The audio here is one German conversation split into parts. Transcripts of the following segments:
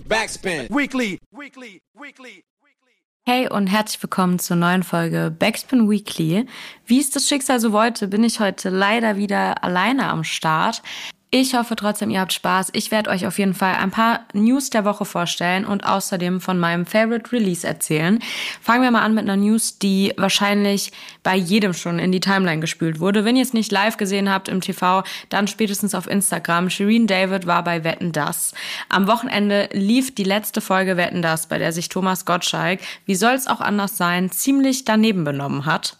Backspin. Weekly. Weekly. Weekly. Hey und herzlich willkommen zur neuen Folge Backspin Weekly. Wie es das Schicksal so wollte, bin ich heute leider wieder alleine am Start. Ich hoffe trotzdem, ihr habt Spaß. Ich werde euch auf jeden Fall ein paar News der Woche vorstellen und außerdem von meinem Favorite Release erzählen. Fangen wir mal an mit einer News, die wahrscheinlich bei jedem schon in die Timeline gespült wurde. Wenn ihr es nicht live gesehen habt im TV, dann spätestens auf Instagram. Shireen David war bei Wetten Das. Am Wochenende lief die letzte Folge Wetten Das, bei der sich Thomas Gottschalk, wie soll es auch anders sein, ziemlich daneben benommen hat.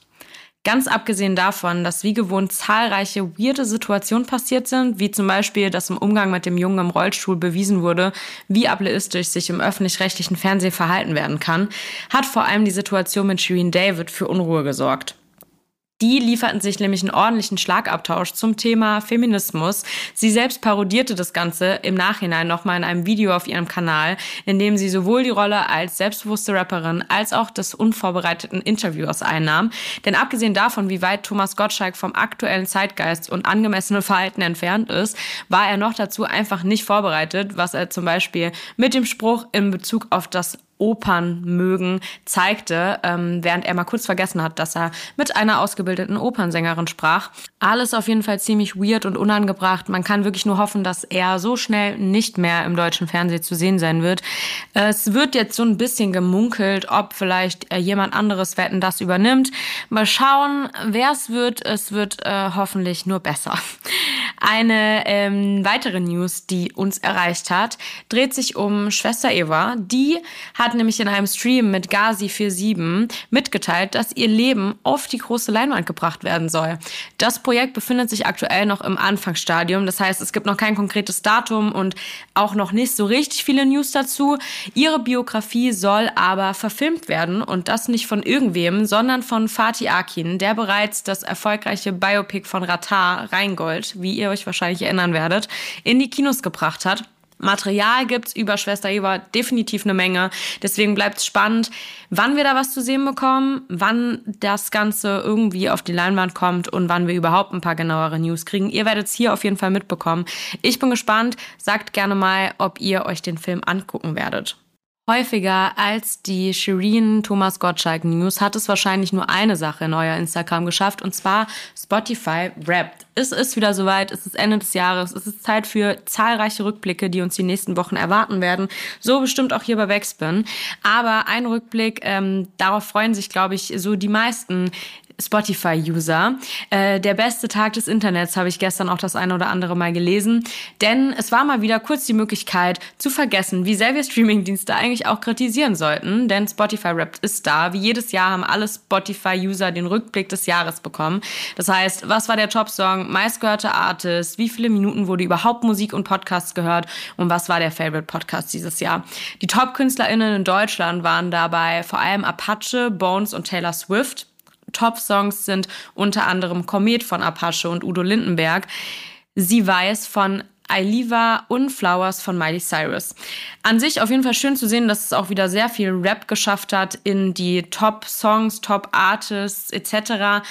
Ganz abgesehen davon, dass wie gewohnt zahlreiche weirde Situationen passiert sind, wie zum Beispiel, dass im Umgang mit dem Jungen im Rollstuhl bewiesen wurde, wie ableistisch sich im öffentlich-rechtlichen Fernsehen verhalten werden kann, hat vor allem die Situation mit Shireen David für Unruhe gesorgt. Die lieferten sich nämlich einen ordentlichen Schlagabtausch zum Thema Feminismus. Sie selbst parodierte das Ganze im Nachhinein nochmal in einem Video auf ihrem Kanal, in dem sie sowohl die Rolle als selbstbewusste Rapperin als auch des unvorbereiteten Interviewers einnahm. Denn abgesehen davon, wie weit Thomas Gottschalk vom aktuellen Zeitgeist und angemessenen Verhalten entfernt ist, war er noch dazu einfach nicht vorbereitet, was er zum Beispiel mit dem Spruch in Bezug auf das Opern mögen, zeigte, ähm, während er mal kurz vergessen hat, dass er mit einer ausgebildeten Opernsängerin sprach. Alles auf jeden Fall ziemlich weird und unangebracht. Man kann wirklich nur hoffen, dass er so schnell nicht mehr im deutschen Fernsehen zu sehen sein wird. Es wird jetzt so ein bisschen gemunkelt, ob vielleicht äh, jemand anderes Wetten das übernimmt. Mal schauen, wer es wird. Es wird äh, hoffentlich nur besser. Eine ähm, weitere News, die uns erreicht hat, dreht sich um Schwester Eva. Die hat nämlich in einem Stream mit Gazi47 mitgeteilt, dass ihr Leben auf die große Leinwand gebracht werden soll. Das Projekt befindet sich aktuell noch im Anfangsstadium. Das heißt, es gibt noch kein konkretes Datum und auch noch nicht so richtig viele News dazu. Ihre Biografie soll aber verfilmt werden und das nicht von irgendwem, sondern von Fatih Akin, der bereits das erfolgreiche Biopic von Ratar, Rheingold, wie ihr euch wahrscheinlich erinnern werdet, in die Kinos gebracht hat. Material gibt's über Schwester Eva definitiv eine Menge. Deswegen bleibt es spannend, wann wir da was zu sehen bekommen, wann das Ganze irgendwie auf die Leinwand kommt und wann wir überhaupt ein paar genauere News kriegen. Ihr werdet es hier auf jeden Fall mitbekommen. Ich bin gespannt. Sagt gerne mal, ob ihr euch den Film angucken werdet. Häufiger als die Shireen Thomas Gottschalk News hat es wahrscheinlich nur eine Sache in euer Instagram geschafft und zwar Spotify Wrapped. Es ist wieder soweit, es ist Ende des Jahres, es ist Zeit für zahlreiche Rückblicke, die uns die nächsten Wochen erwarten werden. So bestimmt auch hier bei Backspin. Aber ein Rückblick, ähm, darauf freuen sich, glaube ich, so die meisten Spotify-User. Äh, der beste Tag des Internets habe ich gestern auch das eine oder andere Mal gelesen. Denn es war mal wieder kurz die Möglichkeit zu vergessen, wie sehr wir Streamingdienste eigentlich auch kritisieren sollten. Denn Spotify Wrapped ist da. Wie jedes Jahr haben alle Spotify-User den Rückblick des Jahres bekommen. Das heißt, was war der Top-Song, meistgehörte Artist, wie viele Minuten wurde überhaupt Musik und Podcasts gehört und was war der Favorite Podcast dieses Jahr. Die Top-KünstlerInnen in Deutschland waren dabei vor allem Apache, Bones und Taylor Swift. Top-Songs sind unter anderem Komet von Apache und Udo Lindenberg. Sie weiß von Ailiva und Flowers von Miley Cyrus. An sich auf jeden Fall schön zu sehen, dass es auch wieder sehr viel Rap geschafft hat in die Top-Songs, Top-Artists etc.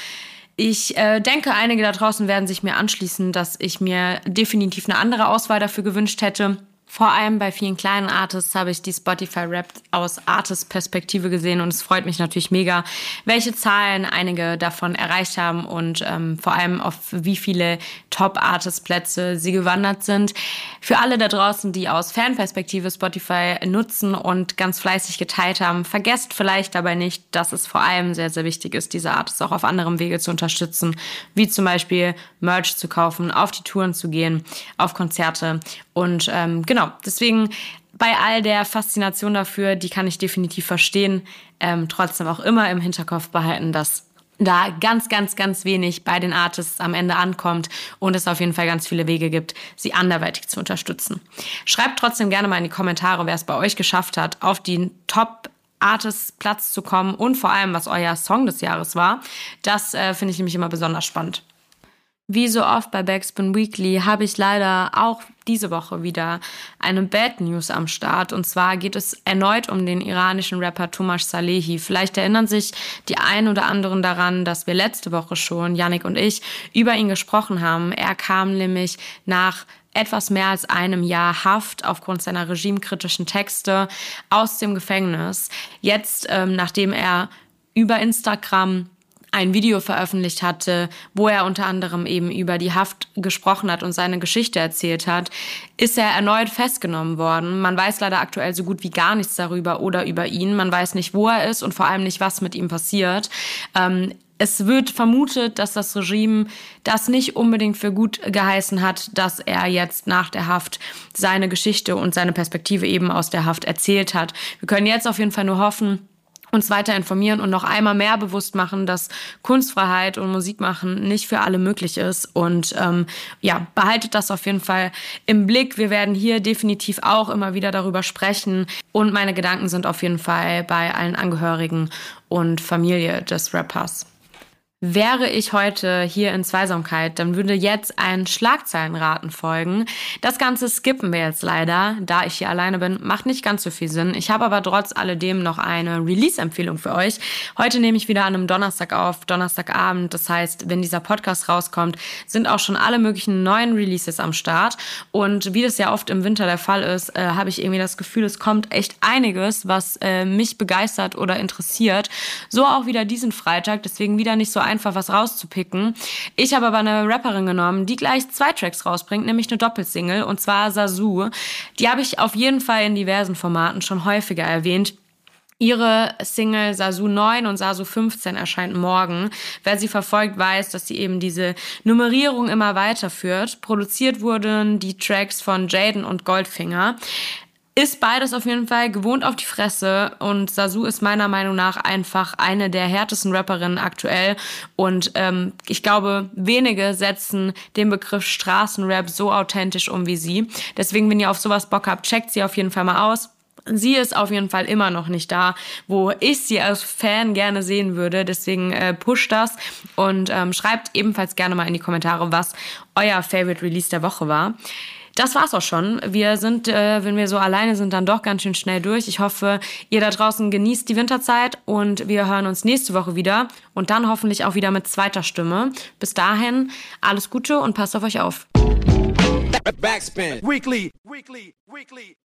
Ich äh, denke, einige da draußen werden sich mir anschließen, dass ich mir definitiv eine andere Auswahl dafür gewünscht hätte. Vor allem bei vielen kleinen Artists habe ich die Spotify Rap aus Artist-Perspektive gesehen und es freut mich natürlich mega, welche Zahlen einige davon erreicht haben und ähm, vor allem auf wie viele Top-Artist-Plätze sie gewandert sind. Für alle da draußen, die aus Fanperspektive Spotify nutzen und ganz fleißig geteilt haben, vergesst vielleicht dabei nicht, dass es vor allem sehr, sehr wichtig ist, diese Artists auch auf anderem Wege zu unterstützen, wie zum Beispiel Merch zu kaufen, auf die Touren zu gehen, auf Konzerte und ähm, genau, deswegen bei all der Faszination dafür, die kann ich definitiv verstehen, ähm, trotzdem auch immer im Hinterkopf behalten, dass da ganz, ganz, ganz wenig bei den Artists am Ende ankommt und es auf jeden Fall ganz viele Wege gibt, sie anderweitig zu unterstützen. Schreibt trotzdem gerne mal in die Kommentare, wer es bei euch geschafft hat, auf den Top Artists Platz zu kommen und vor allem, was euer Song des Jahres war. Das äh, finde ich nämlich immer besonders spannend. Wie so oft bei Backspin Weekly habe ich leider auch diese Woche wieder eine Bad News am Start. Und zwar geht es erneut um den iranischen Rapper Tomasz Salehi. Vielleicht erinnern sich die ein oder anderen daran, dass wir letzte Woche schon, Yannick und ich, über ihn gesprochen haben. Er kam nämlich nach etwas mehr als einem Jahr Haft aufgrund seiner regimekritischen Texte aus dem Gefängnis. Jetzt, ähm, nachdem er über Instagram ein Video veröffentlicht hatte, wo er unter anderem eben über die Haft gesprochen hat und seine Geschichte erzählt hat, ist er erneut festgenommen worden. Man weiß leider aktuell so gut wie gar nichts darüber oder über ihn. Man weiß nicht, wo er ist und vor allem nicht, was mit ihm passiert. Ähm, es wird vermutet, dass das Regime das nicht unbedingt für gut geheißen hat, dass er jetzt nach der Haft seine Geschichte und seine Perspektive eben aus der Haft erzählt hat. Wir können jetzt auf jeden Fall nur hoffen, uns weiter informieren und noch einmal mehr bewusst machen, dass Kunstfreiheit und Musikmachen nicht für alle möglich ist. Und ähm, ja, behaltet das auf jeden Fall im Blick. Wir werden hier definitiv auch immer wieder darüber sprechen. Und meine Gedanken sind auf jeden Fall bei allen Angehörigen und Familie des Rappers. Wäre ich heute hier in Zweisamkeit, dann würde jetzt ein Schlagzeilenraten folgen. Das Ganze skippen wir jetzt leider, da ich hier alleine bin. Macht nicht ganz so viel Sinn. Ich habe aber trotz alledem noch eine Release-Empfehlung für euch. Heute nehme ich wieder an einem Donnerstag auf, Donnerstagabend. Das heißt, wenn dieser Podcast rauskommt, sind auch schon alle möglichen neuen Releases am Start. Und wie das ja oft im Winter der Fall ist, äh, habe ich irgendwie das Gefühl, es kommt echt einiges, was äh, mich begeistert oder interessiert. So auch wieder diesen Freitag. Deswegen wieder nicht so einfach einfach was rauszupicken. Ich habe aber eine Rapperin genommen, die gleich zwei Tracks rausbringt, nämlich eine Doppelsingle, und zwar Sasu. Die habe ich auf jeden Fall in diversen Formaten schon häufiger erwähnt. Ihre Single Sasu 9 und Sasu 15 erscheint morgen. Wer sie verfolgt, weiß, dass sie eben diese Nummerierung immer weiterführt. Produziert wurden die Tracks von Jaden und Goldfinger ist beides auf jeden Fall gewohnt auf die Fresse und Sasu ist meiner Meinung nach einfach eine der härtesten Rapperinnen aktuell und ähm, ich glaube, wenige setzen den Begriff Straßenrap so authentisch um wie sie. Deswegen, wenn ihr auf sowas Bock habt, checkt sie auf jeden Fall mal aus. Sie ist auf jeden Fall immer noch nicht da, wo ich sie als Fan gerne sehen würde. Deswegen äh, pusht das und ähm, schreibt ebenfalls gerne mal in die Kommentare, was euer Favorite Release der Woche war. Das war's auch schon. Wir sind, äh, wenn wir so alleine sind, dann doch ganz schön schnell durch. Ich hoffe, ihr da draußen genießt die Winterzeit und wir hören uns nächste Woche wieder und dann hoffentlich auch wieder mit zweiter Stimme. Bis dahin, alles Gute und passt auf euch auf. Backspin. Weekly. Weekly. Weekly.